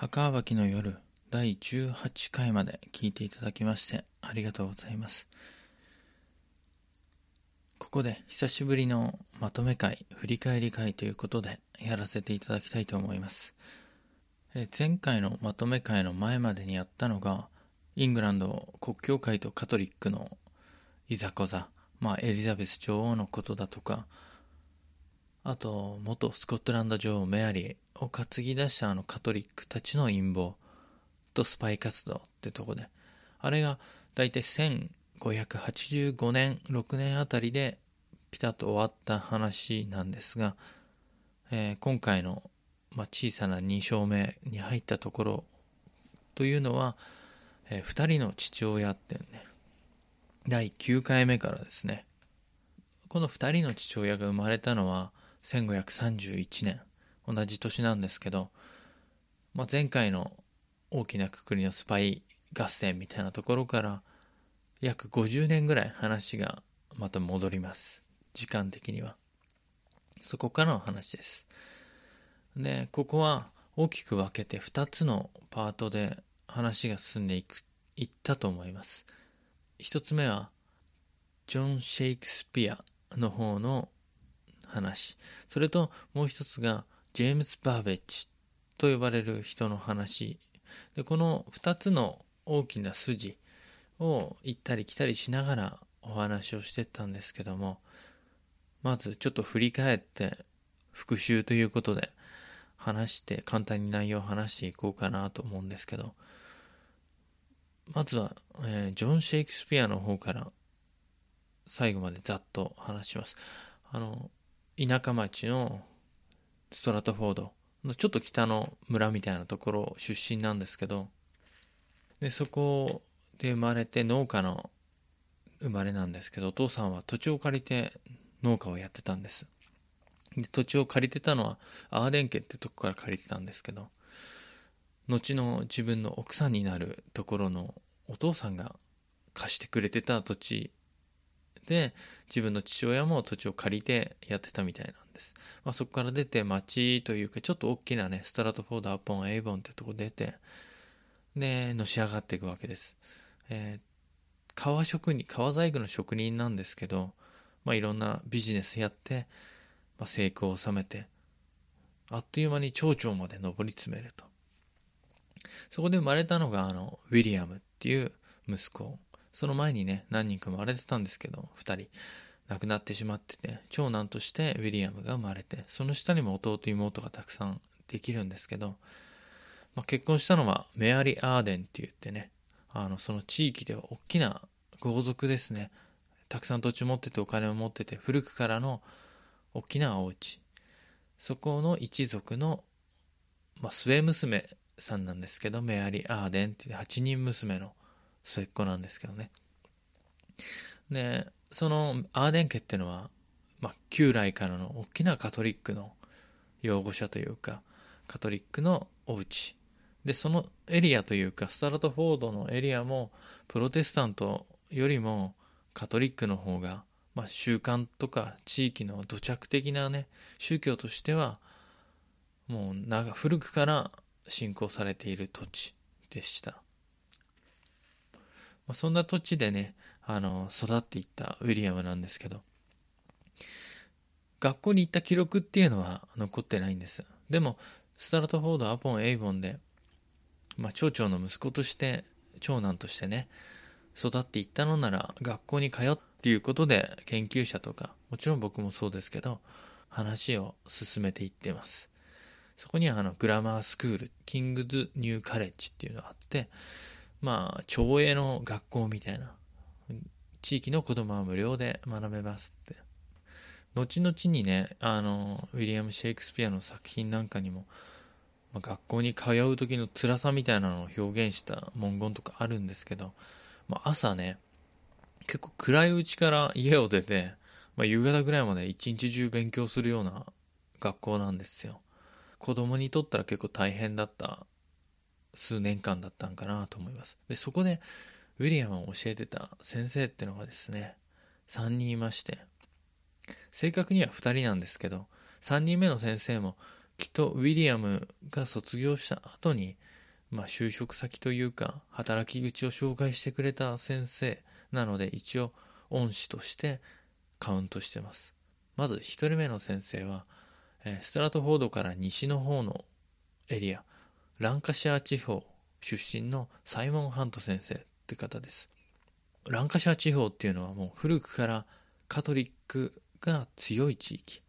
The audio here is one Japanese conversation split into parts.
墓場きの夜第18回まで聞いていただきましてありがとうございます。ここで久しぶりのまとめ会、振り返り会ということでやらせていただきたいと思います。え前回のまとめ会の前までにやったのが、イングランド国教会とカトリックのいざこざ、まあエリザベス女王のことだとか、あと元スコットランド女王メアリーを担ぎ出したあのカトリックたちの陰謀とスパイ活動ってとこで、あれが大体1585年、6年あたりでピタッと終わった話なんですが、えー今回の、まあ、小さな2章目に入ったところというのは、え2人の父親っていうね、第9回目からですね、この2人の父親が生まれたのは1531年、同じ年なんですけど、まあ、前回の大きなくくりのスパイ合戦みたいなところから約50年ぐらい話がまた戻ります。時間的には。そこからの話です。で、ここは大きく分けて2つのパートで話が進んでいく、いったと思います。1つ目は、ジョン・シェイクスピアの方の話。それともう一つが、ジェームズ・バーベッジと呼ばれる人の話。で、この2つの大きな筋を行ったり来たりしながらお話をしてったんですけども、まずちょっと振り返って復習ということで話して簡単に内容を話していこうかなと思うんですけどまずは、えージョン・シェイクスピアの方から最後までざっと話しますあの田舎町のストラトフォードのちょっと北の村みたいなところ出身なんですけどでそこで生まれて農家の生まれなんですけどお父さんは土地を借りて農家をやってたんです。で土地を借りてたのはアーデン家ってとこから借りてたんですけど後の自分の奥さんになるところのお父さんが貸してくれてた土地で自分の父親も土地を借りてやってたみたいなんです、まあ、そこから出て町というかちょっと大きなねストラトフォードアポンエイボンってとこ出てでのし上がっていくわけです、えー革職人革細工の職人なんですけどまあ、いろんなビジネスやって、まあ、成功を収めて、あっという間に町長まで上り詰めると。そこで生まれたのが、あの、ウィリアムっていう息子。その前にね、何人か生まれてたんですけど、二人亡くなってしまってて、長男としてウィリアムが生まれて、その下にも弟妹がたくさんできるんですけど、まあ、結婚したのはメアリー・アーデンって言ってね、あの、その地域では大きな豪族ですね。たくさん土地持っててお金を持ってて古くからの大きなお家そこの一族の、まあ、末娘さんなんですけどメアリー・アーデンっていう8人娘の末っ子なんですけどね。でそのアーデン家っていうのは、まあ、旧来からの大きなカトリックの擁護者というかカトリックのお家。でそのエリアというかスタラトフォードのエリアもプロテスタントよりもカトリックの方が、まあ、習慣とか地域の土着的なね宗教としてはもう長古くから信仰されている土地でした、まあ、そんな土地でねあの育っていったウィリアムなんですけど学校に行った記録っていうのは残ってないんです。でもスタラトフォードアポンエイボンで、まあ、町長の息子として長男としてね育っていったのなら学校に通っていうことで研究者とかもちろん僕もそうですけど話を進めていってます。そこにはあのグラマースクールキングズニューカレッジっていうのがあってまあ町営の学校みたいな地域の子供は無料で学べますって後々にねあのウィリアム・シェイクスピアの作品なんかにも、まあ、学校に通う時の辛さみたいなのを表現した文言とかあるんですけどまあ、朝ね、結構暗いうちから家を出て、まあ、夕方ぐらいまで一日中勉強するような学校なんですよ。子供にとったら結構大変だった数年間だったんかなと思います。で、そこでウィリアムを教えてた先生ってのがですね、3人いまして、正確には2人なんですけど、3人目の先生もきっとウィリアムが卒業した後にまあ、就職先というか、働き口を紹介してくれた先生なので、一応、恩師としてカウントしてます。まず、一人目の先生は、ストラトフォードから西の方のエリア、ランカシャー地方出身のサイモン・ハント先生って方です。ランカシャー地方っていうのはもう古くからカトリックが強い地域。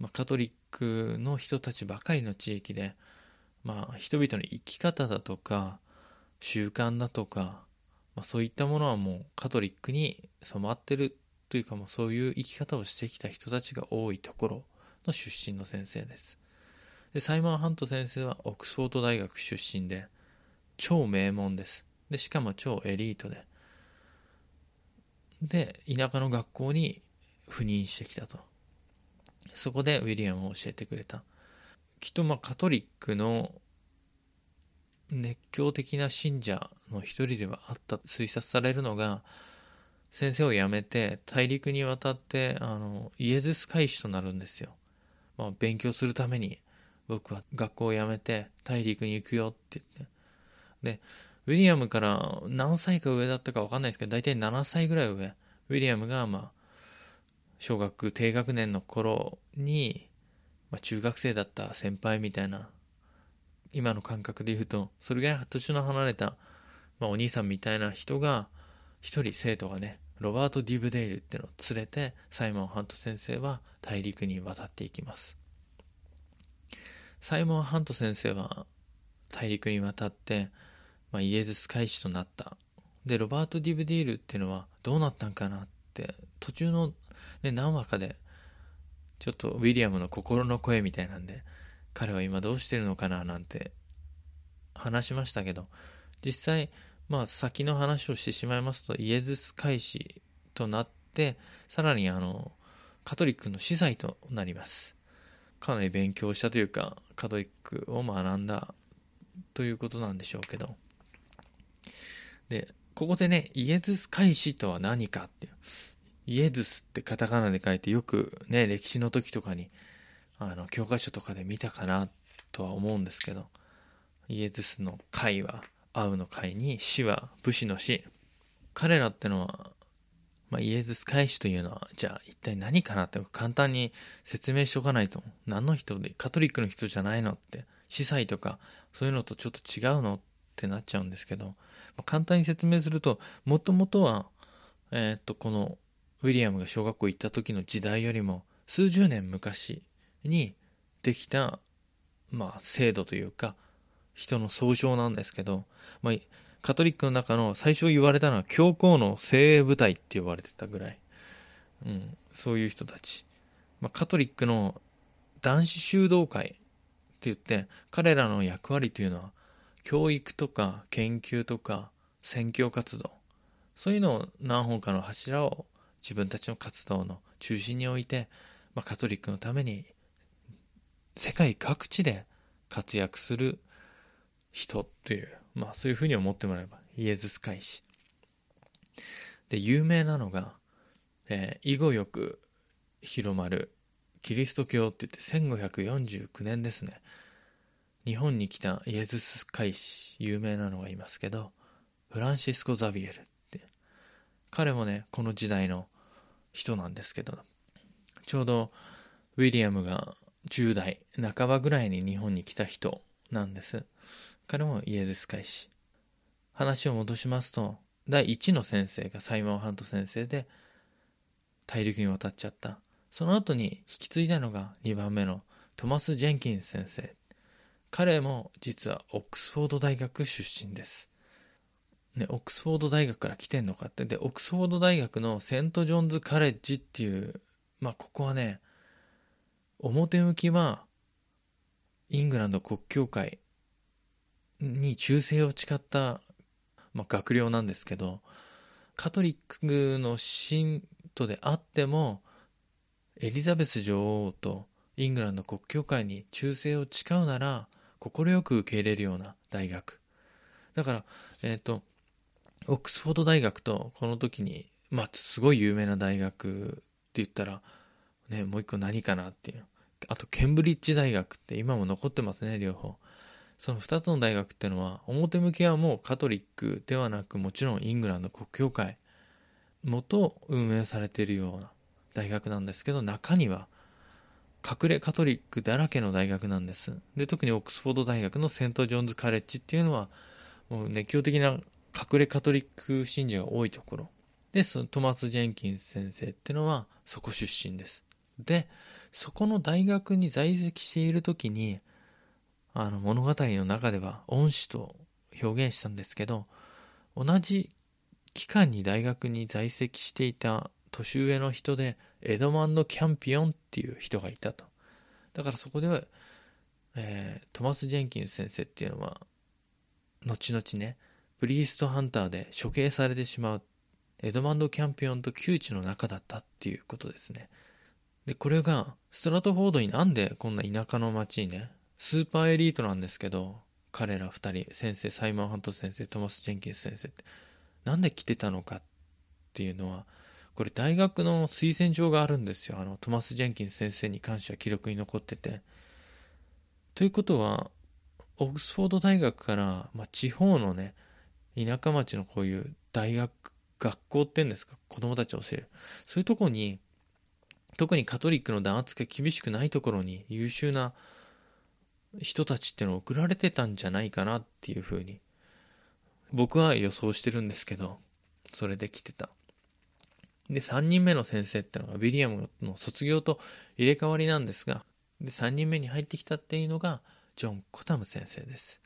まあ、カトリックの人たちばかりの地域で、まあ、人々の生き方だとか、習慣だとか、まあ、そういったものはもうカトリックに染まってるというかもうそういう生き方をしてきた人たちが多いところの出身の先生です。で、サイモン・ハント先生はオックスフォード大学出身で、超名門です。で、しかも超エリートで。で、田舎の学校に赴任してきたと。そこでウィリアムを教えてくれた。きっとまあカトリックの熱狂的な信者の一人ではあったと推察されるのが、先生を辞めて大陸に渡ってあのイエズス会士となるんですよ。まあ、勉強するために僕は学校を辞めて大陸に行くよって言って。で、ウィリアムから何歳か上だったか分かんないですけど、大体7歳ぐらい上。ウィリアムがまあ小学低学年の頃に、まあ、中学生だった先輩みたいな今の感覚で言うとそれぐらい年の離れた、まあ、お兄さんみたいな人が一人生徒がねロバート・ディブデイルっていうのを連れてサイモン・ハント先生は大陸に渡っていきますサイモン・ハント先生は大陸に渡って、まあ、イエズス会士となったでロバート・ディブデイルっていうのはどうなったんかなって途中ので、何話かで、ちょっとウィリアムの心の声みたいなんで、彼は今どうしてるのかななんて話しましたけど、実際、まあ先の話をしてしまいますと、イエズス会士となって、さらにあの、カトリックの司祭となります。かなり勉強したというか、カトリックを学んだということなんでしょうけど。で、ここでね、イエズス会士とは何かっていう。イエズスってカタカナで書いてよくね、歴史の時とかに、あの、教科書とかで見たかなとは思うんですけど、イエズスの会は、会うの会に、死は武士の死。彼らってのは、まあ、イエズス会士というのは、じゃあ一体何かなって簡単に説明しとかないと、何の人で、カトリックの人じゃないのって、司祭とか、そういうのとちょっと違うのってなっちゃうんですけど、まあ、簡単に説明すると、もともとは、えー、と、このウィリアムが小学校行った時の時代よりも数十年昔にできた、まあ、制度というか、人の総称なんですけど、まあ、カトリックの中の最初言われたのは教皇の精鋭部隊って呼ばれてたぐらい。うん、そういう人たち。まあ、カトリックの男子修道会って言って、彼らの役割というのは、教育とか研究とか宣教活動、そういうのを何本かの柱を自分たちの活動の中心に置いて、まあ、カトリックのために世界各地で活躍する人という、まあそういうふうに思ってもらえば、イエズス会士。で、有名なのが、えー、以後よく広まるキリスト教って言って1549年ですね。日本に来たイエズス会士、有名なのがいますけど、フランシスコ・ザビエルって。彼もね、この時代の人なんですけど、ちょうどウィリアムが10代半ばぐらいに日本に来た人なんです。彼もイエズス会士。話を戻しますと、第1の先生がサイモン・ハント先生で大陸に渡っちゃった。その後に引き継いだのが2番目のトマス・ジェンキンス先生。彼も実はオックスフォード大学出身です。ね、オックスフォード大学から来てんのかって。で、オックスフォード大学のセント・ジョンズ・カレッジっていう、まあ、ここはね、表向きは、イングランド国教会に忠誠を誓った、まあ、学寮なんですけど、カトリックの信徒であっても、エリザベス女王とイングランド国教会に忠誠を誓うなら、快く受け入れるような大学。だから、えっ、ー、と、オックスフォード大学とこの時に、まあ、すごい有名な大学って言ったら、ね、もう一個何かなっていう。あと、ケンブリッジ大学って今も残ってますね、両方。その2つの大学っていうのは表向きはもうカトリックではなくもちろんイングランド国教会元運営されているような大学なんですけど中には隠れカトリックだらけの大学なんです。で特にオックスフォード大学のセント・ジョンズ・カレッジっていうのはもう熱狂的な隠れカトリック信者が多いところ。でそのトマス・ジェンキンス先生っていうのはそこ出身です。でそこの大学に在籍している時にあの物語の中では恩師と表現したんですけど同じ期間に大学に在籍していた年上の人でエドマンド・キャンピオンっていう人がいたと。だからそこでは、えー、トマス・ジェンキンス先生っていうのは後々ねプリーストハンターで処刑されてしまうエドマンド・キャンピオンと窮地の中だったっていうことですね。でこれがストラトフォードになんでこんな田舎の町にねスーパーエリートなんですけど彼ら2人先生サイモン・ハント先生トマス・ジェンキンス先生って。なんで来てたのかっていうのはこれ大学の推薦状があるんですよ。あのトマス・ジェンキンス先生に関しては記録に残ってて。ということはオックスフォード大学から、まあ、地方のね田舎町のこういう大学学校っていうんですか子供たちを教える。そういうとこに特にカトリックの弾圧が厳しくないところに優秀な人たちっての送られてたんじゃないかなっていうふうに僕は予想してるんですけどそれで来てた。で3人目の先生ってのがウィリアムの卒業と入れ替わりなんですがで3人目に入ってきたっていうのがジョン・コタム先生です。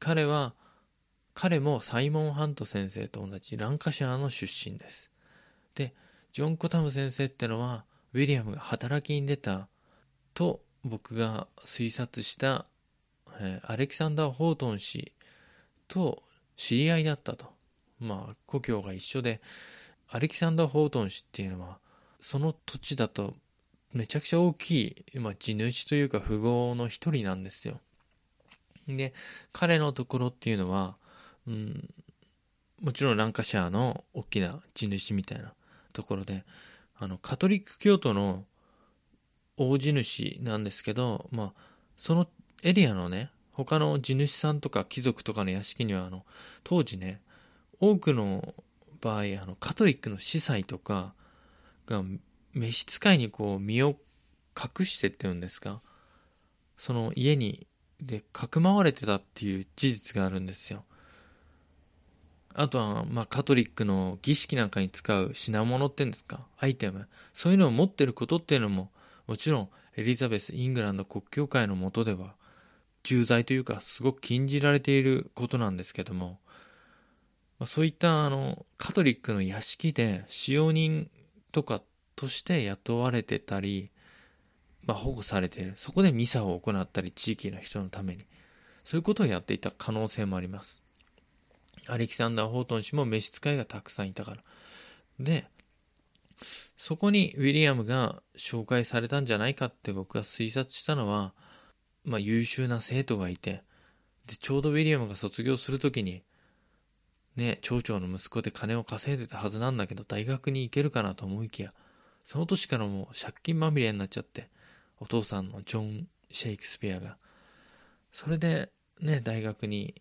彼は彼もサイモン・ハント先生と同じランカシャーの出身です。でジョン・コタム先生ってのはウィリアムが働きに出たと僕が推察した、えー、アレキサンダー・ホートン氏と知り合いだったと。まあ、故郷が一緒で、アレキサンダー・ホートン氏っていうのは、その土地だとめちゃくちゃ大きい、まあ、地主というか富豪の一人なんですよ。で、彼のところっていうのは、うん、もちろんランカシャーの大きな地主みたいなところで、あの、カトリック教徒の大地主なんですけど、まあ、そのエリアのね、他の地主さんとか貴族とかの屋敷には、あの、当時ね、多くの場合、あの、カトリックの司祭とかが召使いにこう身を隠してっていうんですか、その家に、で、かくまわれてたっていう事実があるんですよ。あとは、まあ、カトリックの儀式なんかに使う品物っていうんですか、アイテム。そういうのを持ってることっていうのも、もちろんエリザベス・イングランド国教会の下では重罪というかすごく禁じられていることなんですけども、そういったあのカトリックの屋敷で使用人とかとして雇われてたり、まあ、保護されている。そこでミサを行ったり地域の人のために。そういうことをやっていた可能性もあります。アレキサンダー・ホートン氏も召使いがたくさんいたから。でそこにウィリアムが紹介されたんじゃないかって僕が推察したのは、まあ、優秀な生徒がいて、で、ちょうどウィリアムが卒業するときに、ね、町長の息子で金を稼いでたはずなんだけど、大学に行けるかなと思いきや、その年からもう借金まみれになっちゃって、お父さんのジョン・シェイクスピアが。それで、ね、大学に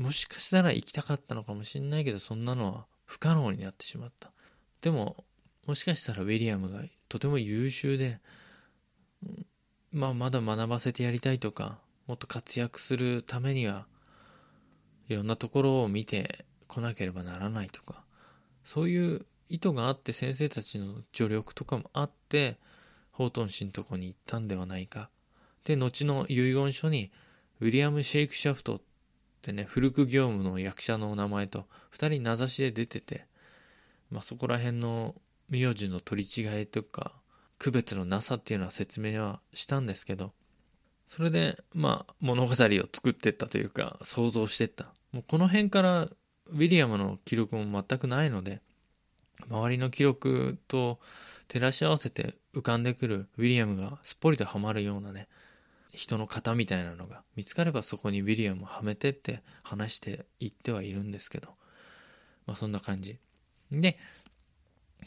もしかしたら行きたかったのかもしれないけど、そんなのは不可能になってしまった。でも、もしかしたらウィリアムがとても優秀で、まあ、まだ学ばせてやりたいとか、もっと活躍するためには、いろんなところを見てこなければならないとか、そういう意図があって先生たちの助力とかもあって、ホートン氏のとこに行ったんではないか。で、後の遺言書に、ウィリアム・シェイクシャフトってね、古く業務の役者のお名前と二人名指しで出てて、まあそこら辺の名字の取り違いとか区別のなさっていうのは説明はしたんですけどそれでまあ物語を作ってったというか想像してった。もうこの辺からウィリアムの記録も全くないので周りの記録と照らし合わせて浮かんでくるウィリアムがすっぽりとはまるようなね人の型みたいなのが見つかればそこにウィリアムをはめてって話していってはいるんですけどまあそんな感じ。で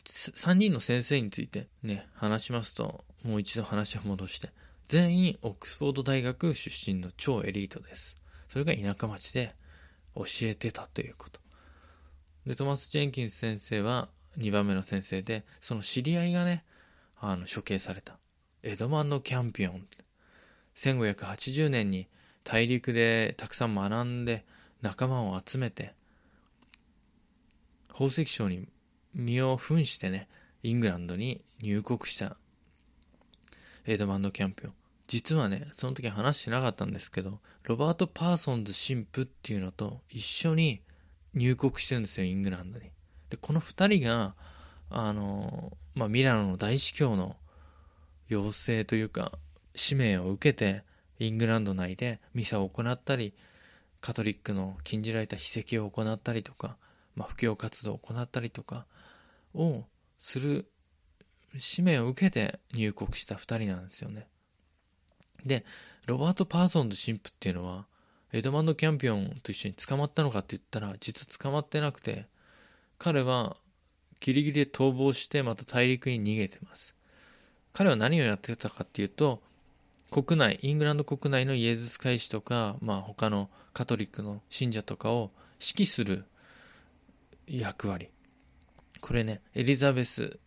3人の先生についてね、話しますと、もう一度話を戻して、全員オックスフォード大学出身の超エリートです。それが田舎町で教えてたということ。で、トマス・ジェンキンス先生は2番目の先生で、その知り合いがね、あの、処刑された。エドマンド・キャンピオン。1580年に大陸でたくさん学んで仲間を集めて、宝石商に身を扮してね、イングランドに入国したエドマンド・キャンピオン。実はね、その時話してなかったんですけど、ロバート・パーソンズ神父っていうのと一緒に入国してるんですよ、イングランドに。で、この二人が、あの、まあ、ミラノの大司教の要請というか、使命を受けて、イングランド内でミサを行ったり、カトリックの禁じられた秘跡を行ったりとか、まあ、布教活動を行ったりとかをする使命を受けて入国した2人なんですよね。で、ロバート・パーソンズ神父っていうのは、エドマンド・キャンピオンと一緒に捕まったのかって言ったら、実は捕まってなくて、彼はギリギリで逃亡してまた大陸に逃げてます。彼は何をやってたかっていうと、国内、イングランド国内のイエズス会士とか、まあ他のカトリックの信者とかを指揮する役割。これね、エリザベス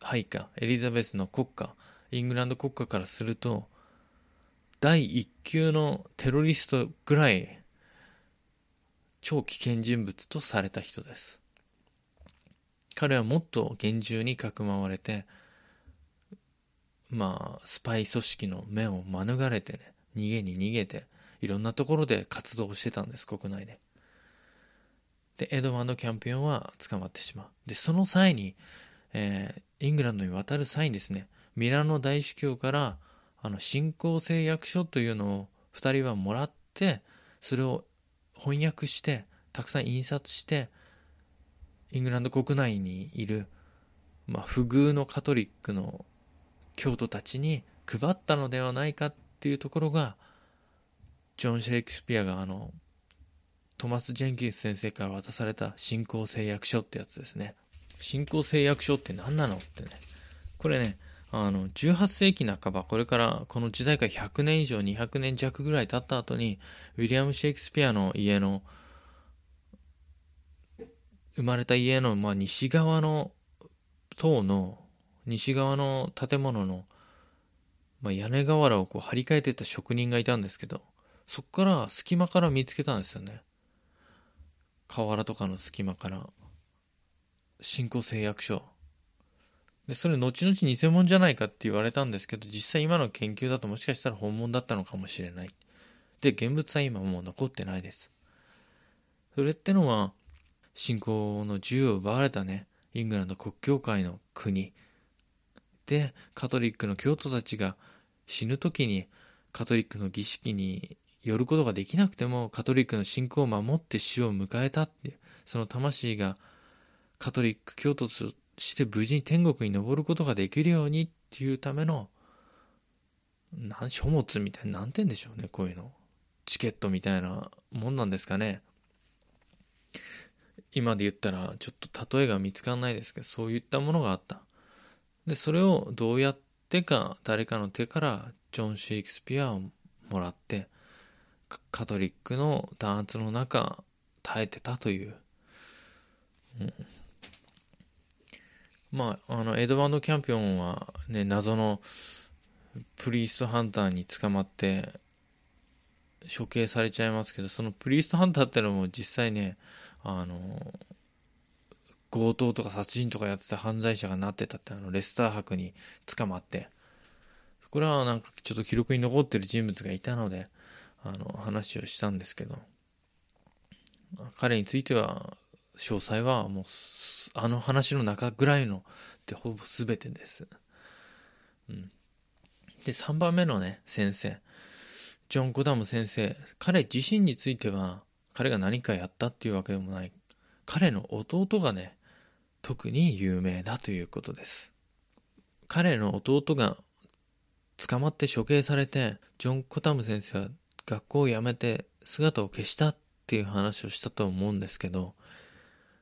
配下、エリザベスの国家、イングランド国家からすると、第一級のテロリストぐらい、超危険人物とされた人です。彼はもっと厳重にかくまわれて、まあ、スパイ組織の目を免れてね、逃げに逃げて、いろんなところで活動してたんです、国内で。で、エドワード・キャンピオンは捕まってしまう。で、その際に、えー、イングランドに渡る際にですね、ミラノ大司教から、あの、信仰誓約書というのを二人はもらって、それを翻訳して、たくさん印刷して、イングランド国内にいる、まあ、不遇のカトリックの教徒たちに配ったのではないかっていうところが、ジョン・シェイクスピアがあの、トマス・ジェンキス先生から渡された信仰誓約書ってやつですね。信仰誓約書って何なのってね。これね、あの、18世紀半ば、これからこの時代から100年以上、200年弱ぐらい経った後に、ウィリアム・シェイクスピアの家の、生まれた家の、まあ、西側の塔の、西側の建物の、まあ、屋根瓦をこう張り替えてた職人がいたんですけど、そこから隙間から見つけたんですよね。瓦とかの隙間から。新興誓約書。で、それ後々偽物じゃないかって言われたんですけど、実際今の研究だともしかしたら本物だったのかもしれない。で、現物は今もう残ってないです。それってのは、信仰の自由を奪われたね、イングランド国教会の国で、カトリックの教徒たちが死ぬ時にカトリックの儀式に寄ることができなくても、カトリックの信仰を守って死を迎えたって、その魂がカトリック教徒として無事に天国に登ることができるようにっていうための、何書物みたいな、何て言うんでしょうね、こういうの。チケットみたいなもんなんですかね。今で言ったらちょっと例えが見つからないですけど、そういったものがあった。で、それをどうやってか誰かの手からジョン・シェイクスピアをもらって、カトリックの弾圧の中耐えてたという、うん、まあ、あの、エドワード・キャンピオンはね、謎のプリーストハンターに捕まって、処刑されちゃいますけど、そのプリーストハンターってのも実際ね、あの、強盗とか殺人とかやってた犯罪者がなってたって、あの、レスター博に捕まって、これはなんかちょっと記録に残ってる人物がいたので、あの、話をしたんですけど、彼については、詳細はもう、あの話の中ぐらいのでほぼ全てです。うん。で、3番目のね、先生。ジョン・ゴダム先生。彼自身については、彼が何かやったっていうわけでもない。彼の弟がね、特に有名だということです。彼の弟が捕まって処刑されて、ジョン・コタム先生は学校を辞めて姿を消したっていう話をしたと思うんですけど、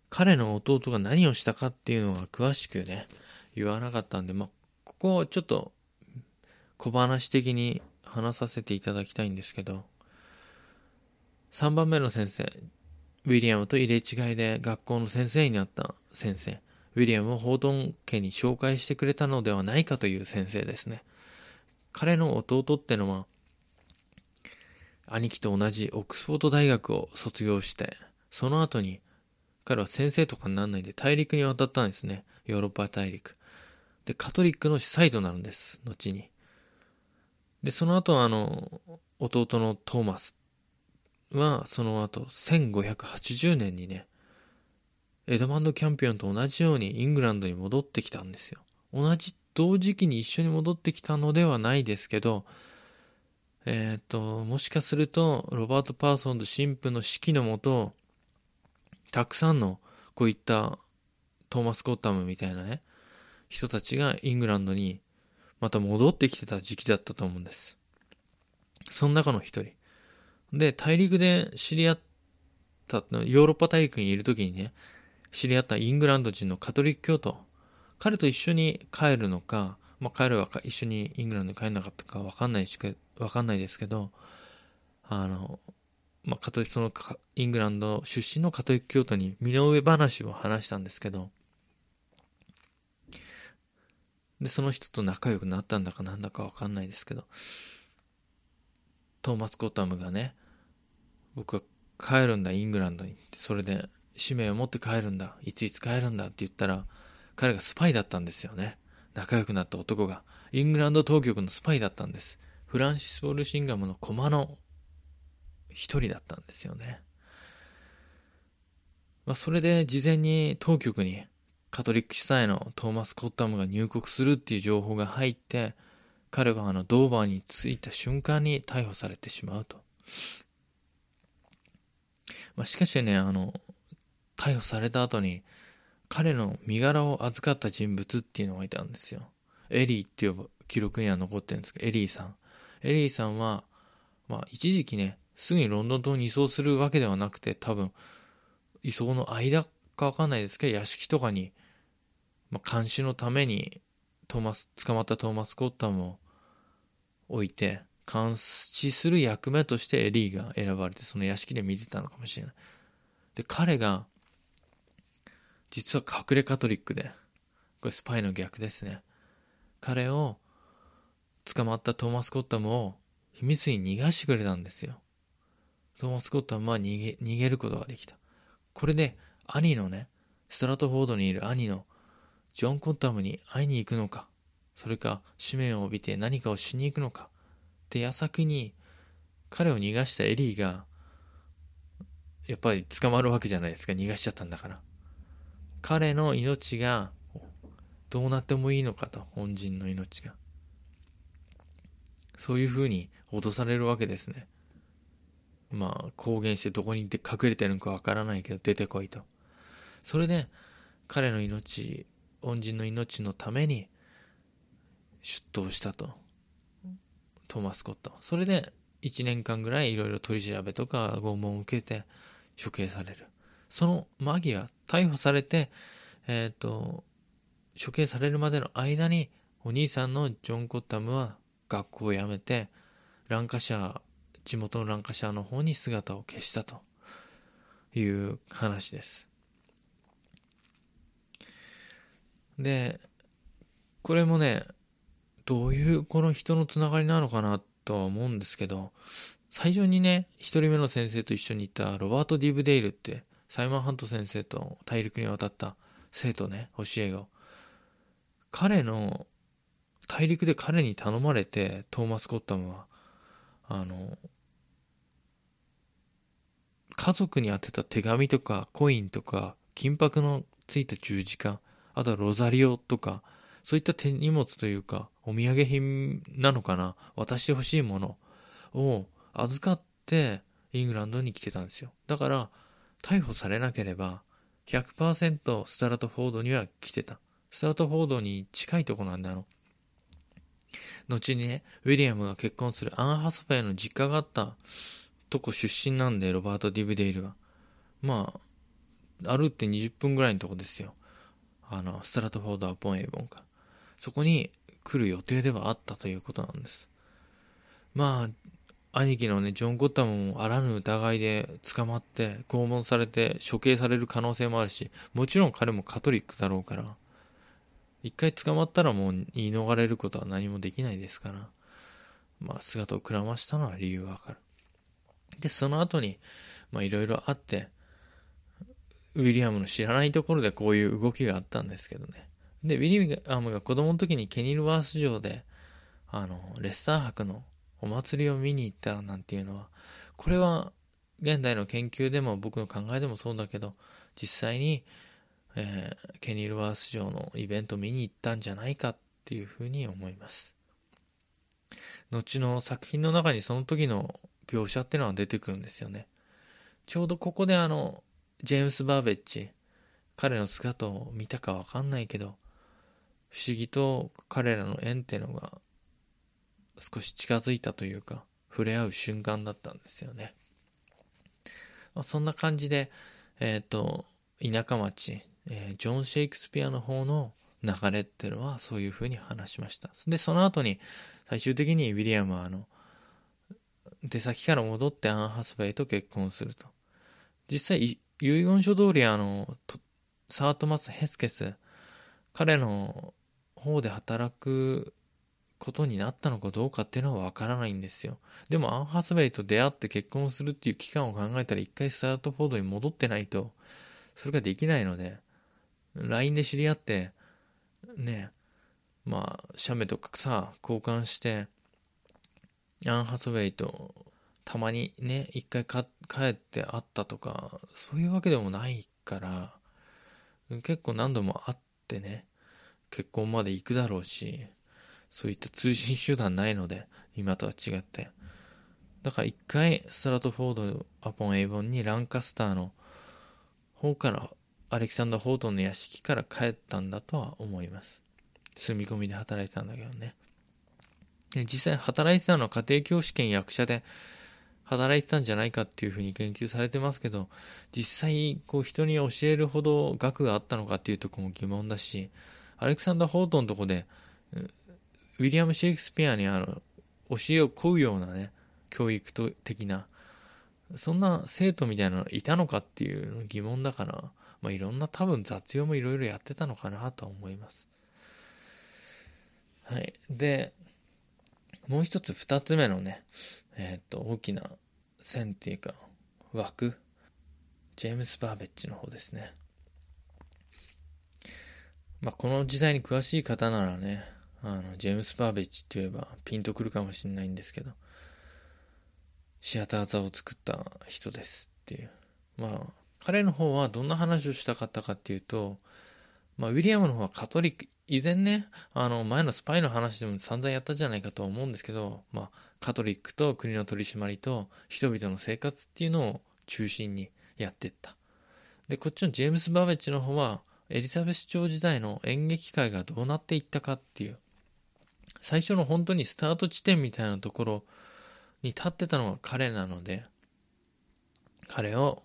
彼の弟が何をしたかっていうのは詳しくね、言わなかったんで、まあ、ここをちょっと、小話的に話させていただきたいんですけど、3番目の先生、ウィリアムと入れ違いで学校の先生になった先生、ウィリアムをホートン家に紹介してくれたのではないかという先生ですね。彼の弟ってのは、兄貴と同じオックスフォード大学を卒業して、その後に彼は先生とかにならないで大陸に渡ったんですね。ヨーロッパ大陸。で、カトリックの司祭となるんです。後に。で、その後あの、弟のトーマスは、その後、1580年にね、エドマンド・キャンピオンと同じようにイングランドに戻ってきたんですよ。同じ、同時期に一緒に戻ってきたのではないですけど、えっ、と、もしかすると、ロバート・パーソンと神父の指揮のもと、たくさんの、こういったトーマス・コッタムみたいなね、人たちがイングランドにまた戻ってきてた時期だったと思うんです。その中の一人。で、大陸で知り合った、ヨーロッパ大陸にいる時にね、知り合ったイングランド人のカトリック教徒、彼と一緒に帰るのか、まあ、彼は一緒にイングランドに帰んなかったかわかんないしか、わかんないですけど、あの、まあ、カトリック、そのイングランド出身のカトリック教徒に身の上話を話したんですけど、で、その人と仲良くなったんだかなんだかわかんないですけど、トーマス・コタムがね、僕は帰るんだ、イングランドに。それで、使命を持って帰るんだ、いついつ帰るんだって言ったら、彼がスパイだったんですよね。仲良くなった男が。イングランド当局のスパイだったんです。フランシス・ウォルシンガムの駒の一人だったんですよね。まあ、それで事前に当局にカトリック司祭のトーマス・コッタムが入国するっていう情報が入って、彼はあのドーバーに着いた瞬間に逮捕されてしまうと。まあ、しかしね、あの、逮捕された後に、彼の身柄を預かった人物っていうのがいたんですよ。エリーっていう記録には残ってるんですけど、エリーさん。エリーさんは、まあ、一時期ね、すぐにロンドン島に移送するわけではなくて、多分、移送の間かわかんないですけど、屋敷とかに、まあ、監視のために、トーマス、捕まったトーマス・コッタムを置いて、監視する役目としてエリーが選ばれて、その屋敷で見てたのかもしれない。で、彼が、実は隠れカトリックで、これスパイの逆ですね。彼を、捕まったトーマス・コッタムを秘密に逃がしてくれたんですよ。トーマス・コッタムは逃げ、逃げることができた。これで、兄のね、ストラトフォードにいる兄のジョン・コッタムに会いに行くのか、それか使命を帯びて何かをしに行くのか、って矢先に彼を逃がしたエリーが、やっぱり捕まるわけじゃないですか、逃がしちゃったんだから。彼の命がどうなってもいいのかと、本人の命が。そういうふうに脅されるわけですね。まあ、公言してどこに隠れてるのかわからないけど出てこいと。それで、彼の命、恩人の命のために出頭したと。トーマス・コット。それで、1年間ぐらいいろいろ取り調べとか拷問を受けて処刑される。その間際、逮捕されて、えっ、ー、と、処刑されるまでの間に、お兄さんのジョン・コッタムは学校を辞めて、ランカシャー、地元のランカシャーの方に姿を消したという話です。で、これもね、どういうこの人のつながりなのかなとは思うんですけど、最初にね、一人目の先生と一緒にいたロバート・ディブデイルって、サイモン・ハント先生と大陸に渡った生徒ね、教え子。彼の、大陸で彼に頼まれて、トーマス・コッタムは、あの、家族に宛てた手紙とかコインとか金箔のついた十字架、あとはロザリオとか、そういった手荷物というか、お土産品なのかな渡してほしいものを預かってイングランドに来てたんですよ。だから、逮捕されなければ、100%スタラトフォードには来てた。スタラトフォードに近いとこなんだ、あの。後にね、ウィリアムが結婚するアン・ハスフェイの実家があったとこ出身なんで、ロバート・ディブデイルは。まあ、歩って20分ぐらいのとこですよ。あの、ストラトフォード・アポン・エイボンか。そこに来る予定ではあったということなんです。まあ、兄貴のね、ジョン・ゴッタムもあらぬ疑いで捕まって、拷問されて処刑される可能性もあるし、もちろん彼もカトリックだろうから、一回捕まったらもう言い逃れることは何もできないですから、まあ、姿をくらましたのは理由がわかる。で、その後に、まあ、いろいろあって、ウィリアムの知らないところでこういう動きがあったんですけどね。で、ウィリアムが子供の時にケニルワース城で、あの、レッサー博のお祭りを見に行ったなんていうのは、これは現代の研究でも僕の考えでもそうだけど、実際に、えー、ケニルワース城のイベント見に行ったんじゃないかっていうふうに思います。後の作品の中にその時の描写っていうのは出てくるんですよね。ちょうどここであの、ジェームス・バーベッジ、彼の姿を見たかわかんないけど、不思議と彼らの縁っていうのが少し近づいたというか、触れ合う瞬間だったんですよね。まあ、そんな感じで、えっ、ー、と、田舎町、えー、ジョン・シェイクスピアの方の流れっていうのはそういうふうに話しました。で、その後に最終的にウィリアムはあの、出先から戻ってアン・ハスベイと結婚すると。実際、遺言書通りあの、サートマス・ヘスケス、彼の方で働くことになったのかどうかっていうのはわからないんですよ。でもアン・ハスベイと出会って結婚するっていう期間を考えたら一回スタートフォードに戻ってないと、それができないので、LINE で知り合って、ね、まあ、写メとかさ、交換して、アン・ハスウェイとたまにね、一回帰って会ったとか、そういうわけでもないから、結構何度も会ってね、結婚まで行くだろうし、そういった通信手段ないので、今とは違って。だから一回、ストラトフォード・アポン・エイボンにランカスターの方からアレキサンダー・ホートンの屋敷から帰ったんだとは思います。住み込みで働いてたんだけどね。で実際働いてたのは家庭教師兼役者で働いてたんじゃないかっていうふうに研究されてますけど、実際こう人に教えるほど学があったのかっていうとこも疑問だし、アレクサンダー・ホートンのとこで、ウィリアム・シェイクスピアにあの教えを請うようなね、教育的な、そんな生徒みたいなのいたのかっていう疑問だから、まあ、いろんな多分雑用もいろいろやってたのかなとは思います。はい。で、もう一つ二つ目のね、えっ、ー、と、大きな線っていうか、枠。ジェームス・バーベッジの方ですね。まあ、この時代に詳しい方ならね、あの、ジェームス・バーベッジって言えばピンとくるかもしれないんですけど、シアター座を作った人ですっていう。まあ、彼の方はどんな話をしたかったかっていうと、まあ、ウィリアムの方はカトリック、以前ね、あの、前のスパイの話でも散々やったじゃないかと思うんですけど、まあ、カトリックと国の取り締まりと人々の生活っていうのを中心にやってった。で、こっちのジェームス・バーベッジの方は、エリザベス朝時代の演劇界がどうなっていったかっていう、最初の本当にスタート地点みたいなところに立ってたのが彼なので、彼を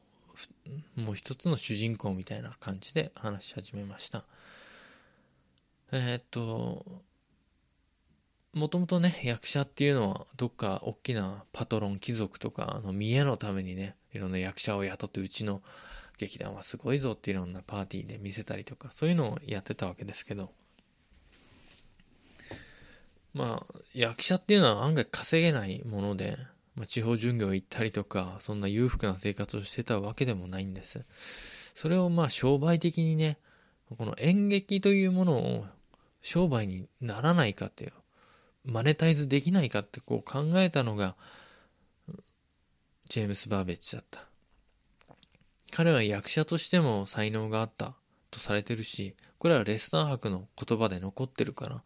もう一つの主人公みたいな感じで話し始めました。えー、っと、もともとね、役者っていうのは、どっか大きなパトロン、貴族とか、あの、見栄のためにね、いろんな役者を雇って、うちの劇団はすごいぞっていろんなパーティーで見せたりとか、そういうのをやってたわけですけど、まあ、役者っていうのは案外稼げないもので、まあ、地方巡業行ったりとか、そんな裕福な生活をしてたわけでもないんです。それをまあ商売的にね、この演劇というものを商売にならないかっていう、マネタイズできないかってこう考えたのが、ジェームス・バーベッジだった。彼は役者としても才能があったとされてるし、これはレスター博の言葉で残ってるから、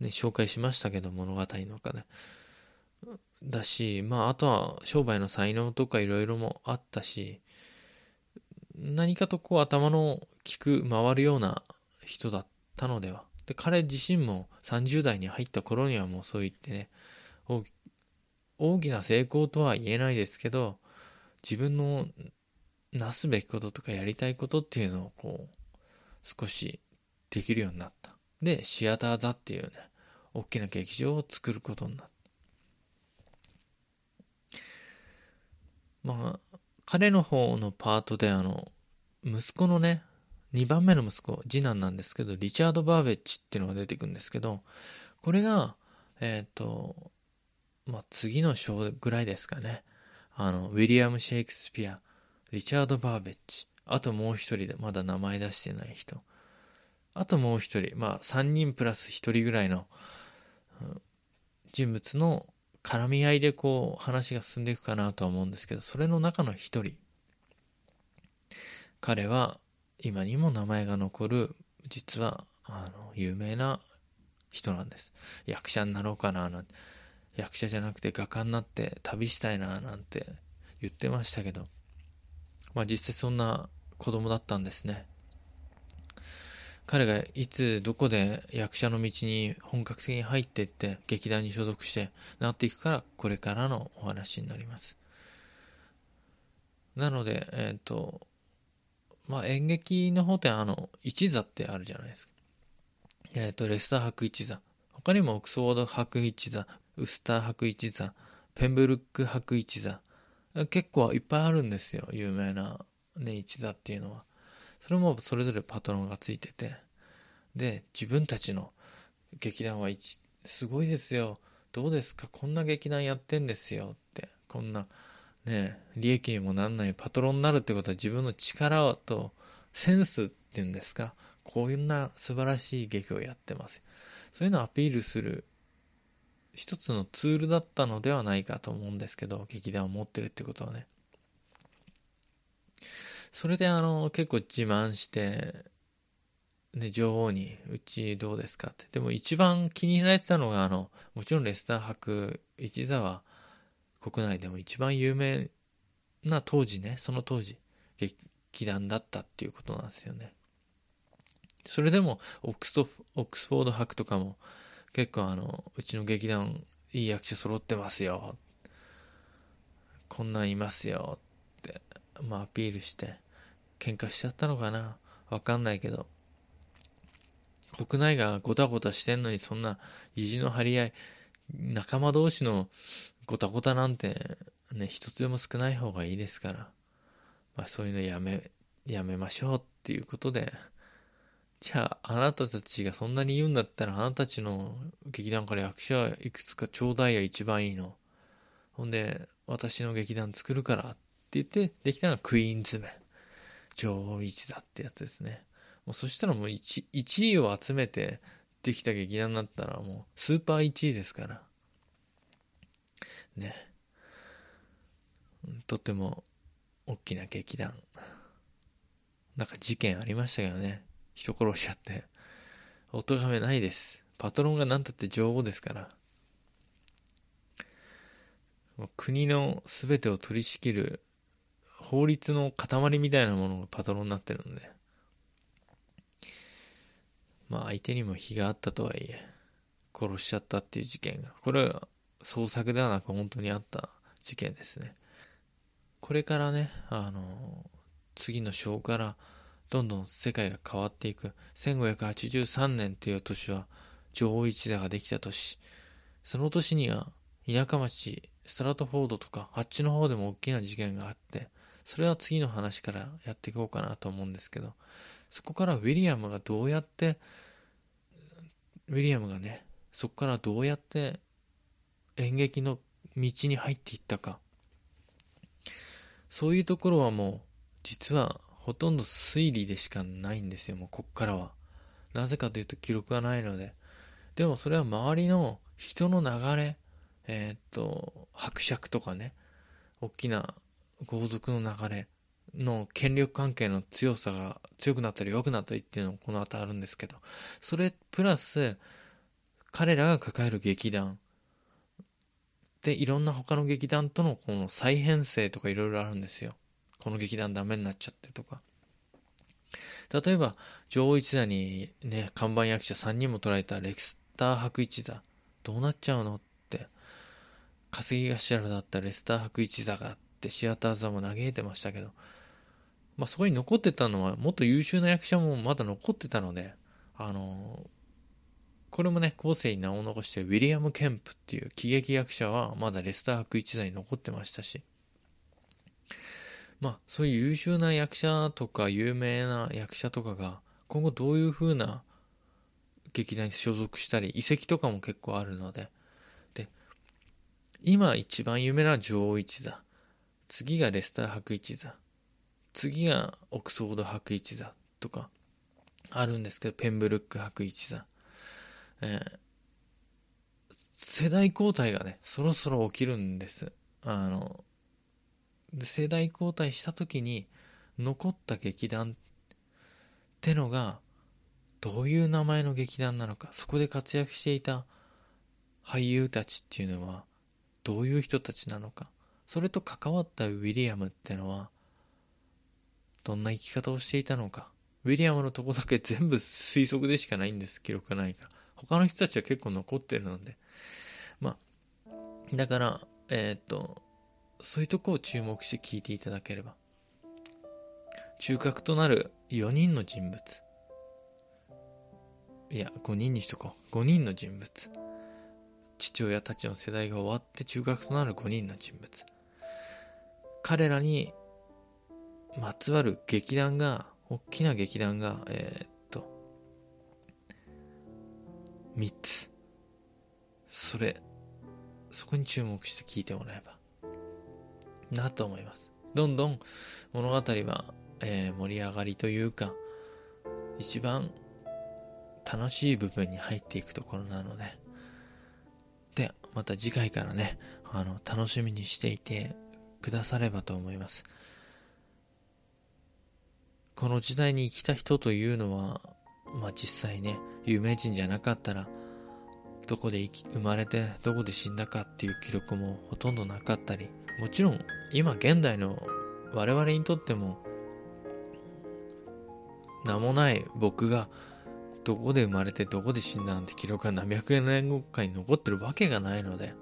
ね、紹介しましたけど、物語の中で。だし、まあ、あとは商売の才能とかいろいろもあったし、何かとこう頭の効く、回るような人だったのでは。で、彼自身も30代に入った頃にはもうそう言ってね、大きな成功とは言えないですけど、自分のなすべきこととかやりたいことっていうのをこう、少しできるようになった。で、シアター座っていうね、大きな劇場を作ることになった。まあ、彼の方のパートであの、息子のね、2番目の息子、次男なんですけど、リチャード・バーベッチっていうのが出てくるんですけど、これが、えっ、ー、と、まあ、次の章ぐらいですかね。あの、ウィリアム・シェイクスピア、リチャード・バーベッチ、あともう一人でまだ名前出してない人。あともう一人、まあ3人プラス一人ぐらいの、人物の絡み合いでこう話が進んでいくかなとは思うんですけど、それの中の一人。彼は今にも名前が残る、実は、あの、有名な人なんです。役者になろうかな、なんて。役者じゃなくて画家になって旅したいな、なんて言ってましたけど、まあ実際そんな子供だったんですね。彼がいつどこで役者の道に本格的に入っていって劇団に所属してなっていくからこれからのお話になります。なので、えっ、ー、と、まあ演劇の方ってあの、一座ってあるじゃないですか。えっ、ー、と、レスター博一座。他にもオックスフォード博一座、ウスター博一座、ペンブルック博一座。結構いっぱいあるんですよ。有名なね、一座っていうのは。それもそれぞれパトロンがついてて。で、自分たちの劇団は一、すごいですよ。どうですか？こんな劇団やってんですよって。こんな、ね、利益にもなんないパトロンになるってことは自分の力とセンスっていうんですか？こういうな素晴らしい劇をやってます。そういうのをアピールする一つのツールだったのではないかと思うんですけど、劇団を持ってるってことはね。それであの、結構自慢して、ね、女王に、うちどうですかって。でも一番気に入られてたのが、あの、もちろんレスター博一座は国内でも一番有名な当時ね、その当時、劇団だったっていうことなんですよね。それでも、オックスト、オックスフォード博とかも、結構あの、うちの劇団、いい役者揃ってますよ。こんなんいますよ。って、まあアピールして、喧嘩しちゃったのかなわかんないけど。国内がごたごたしてんのにそんな意地の張り合い、仲間同士のごたごたなんてね、一つでも少ない方がいいですから、まあそういうのやめ、やめましょうっていうことで、じゃあ、あなたたちがそんなに言うんだったら、あなたたちの劇団から役者いくつかちょうだいや一番いいの。ほんで、私の劇団作るからってって言って、できたのがクイーンズメン。女王一座ってやつですね。もうそしたらもう 1, 1位を集めてできた劇団だったらもうスーパー1位ですから。ね。とても大きな劇団。なんか事件ありましたけどね。人殺しちゃって。お咎めないです。パトロンが何たって女王ですから。国の全てを取り仕切る法律の塊みたいなものがパトロンになってるんで。まあ相手にも非があったとはいえ、殺しちゃったっていう事件が。これは創作ではなく本当にあった事件ですね。これからね、あの、次の章からどんどん世界が変わっていく。1583年という年は女王一座ができた年。その年には田舎町、ストラトフォードとか、あっちの方でも大きな事件があって、それは次の話からやっていこうかなと思うんですけど、そこからウィリアムがどうやって、ウィリアムがね、そこからどうやって演劇の道に入っていったか。そういうところはもう、実はほとんど推理でしかないんですよ、もうこっからは。なぜかというと記録がないので。でもそれは周りの人の流れ、えー、っと、伯爵とかね、大きな豪族の流れの権力関係の強さが強くなったり弱くなったりっていうのもこの後あるんですけど、それプラス、彼らが抱える劇団、で、いろんな他の劇団とのこの再編成とかいろいろあるんですよ。この劇団ダメになっちゃってとか。例えば、女王一座にね、看板役者3人も捉えたレクスター博一座、どうなっちゃうのって、稼ぎ頭だったレスター博一座があって、シアター座も嘆いてましたけど、まあそこに残ってたのは、もっと優秀な役者もまだ残ってたので、あの、これもね、後世に名を残してウィリアム・ケンプっていう喜劇役者はまだレスター博一座に残ってましたし、まあ、そういう優秀な役者とか有名な役者とかが今後どういう風な劇団に所属したり遺跡とかも結構あるので。で今一番有名な女王一座。次がレスター博一座。次がオックスフォード博一座。とかあるんですけどペンブルック博一座、えー、世代交代がねそろそろ起きるんです。あの世代交代した時に残った劇団ってのがどういう名前の劇団なのかそこで活躍していた俳優たちっていうのはどういう人たちなのかそれと関わったウィリアムってのはどんな生き方をしていたのかウィリアムのとこだけ全部推測でしかないんです記録がないから他の人たちは結構残ってるのでまあだからえー、っとそういうとこを注目して聞いていただければ。中核となる4人の人物。いや、5人にしとこう。5人の人物。父親たちの世代が終わって中核となる5人の人物。彼らにまつわる劇団が、大きな劇団が、えー、っと、3つ。それ、そこに注目して聞いてもらえば。なと思います。どんどん物語は、えー、盛り上がりというか、一番楽しい部分に入っていくところなので、で、また次回からね、あの、楽しみにしていてくださればと思います。この時代に生きた人というのは、まあ実際ね、有名人じゃなかったら、どこで生まれてどこで死んだかっていう記録もほとんどなかったり、もちろん今現代の我々にとっても名もない僕がどこで生まれてどこで死んだなんて記録が何百年後かに残ってるわけがないので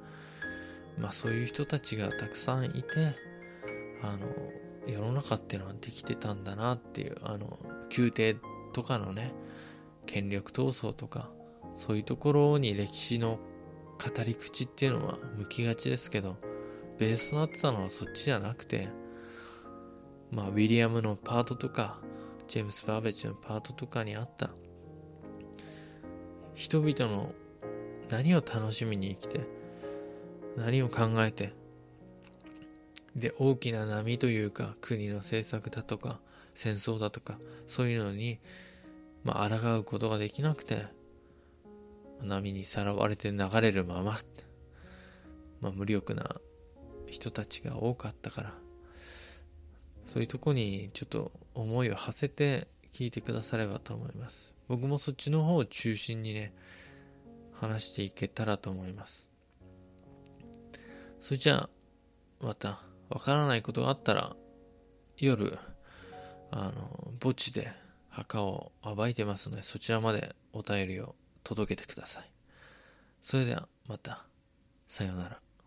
まあそういう人たちがたくさんいてあの世の中っていうのはできてたんだなっていうあの宮廷とかのね権力闘争とかそういうところに歴史の語り口っていうのは向きがちですけどベースとなってたのはそっちじゃなくて、まあ、ウィリアムのパートとか、ジェームス・バーベッジのパートとかにあった、人々の何を楽しみに生きて、何を考えて、で、大きな波というか、国の政策だとか、戦争だとか、そういうのに、まあ、抗うことができなくて、波にさらわれて流れるまま、まあ、無力な人たちが多かったからそういうとこにちょっと思いを馳せて聞いてくださればと思います。僕もそっちの方を中心にね話していけたらと思います。それじゃあまたわからないことがあったら夜あの墓地で墓を暴いてますのでそちらまでお便りを届けてください。それではまた。さようなら。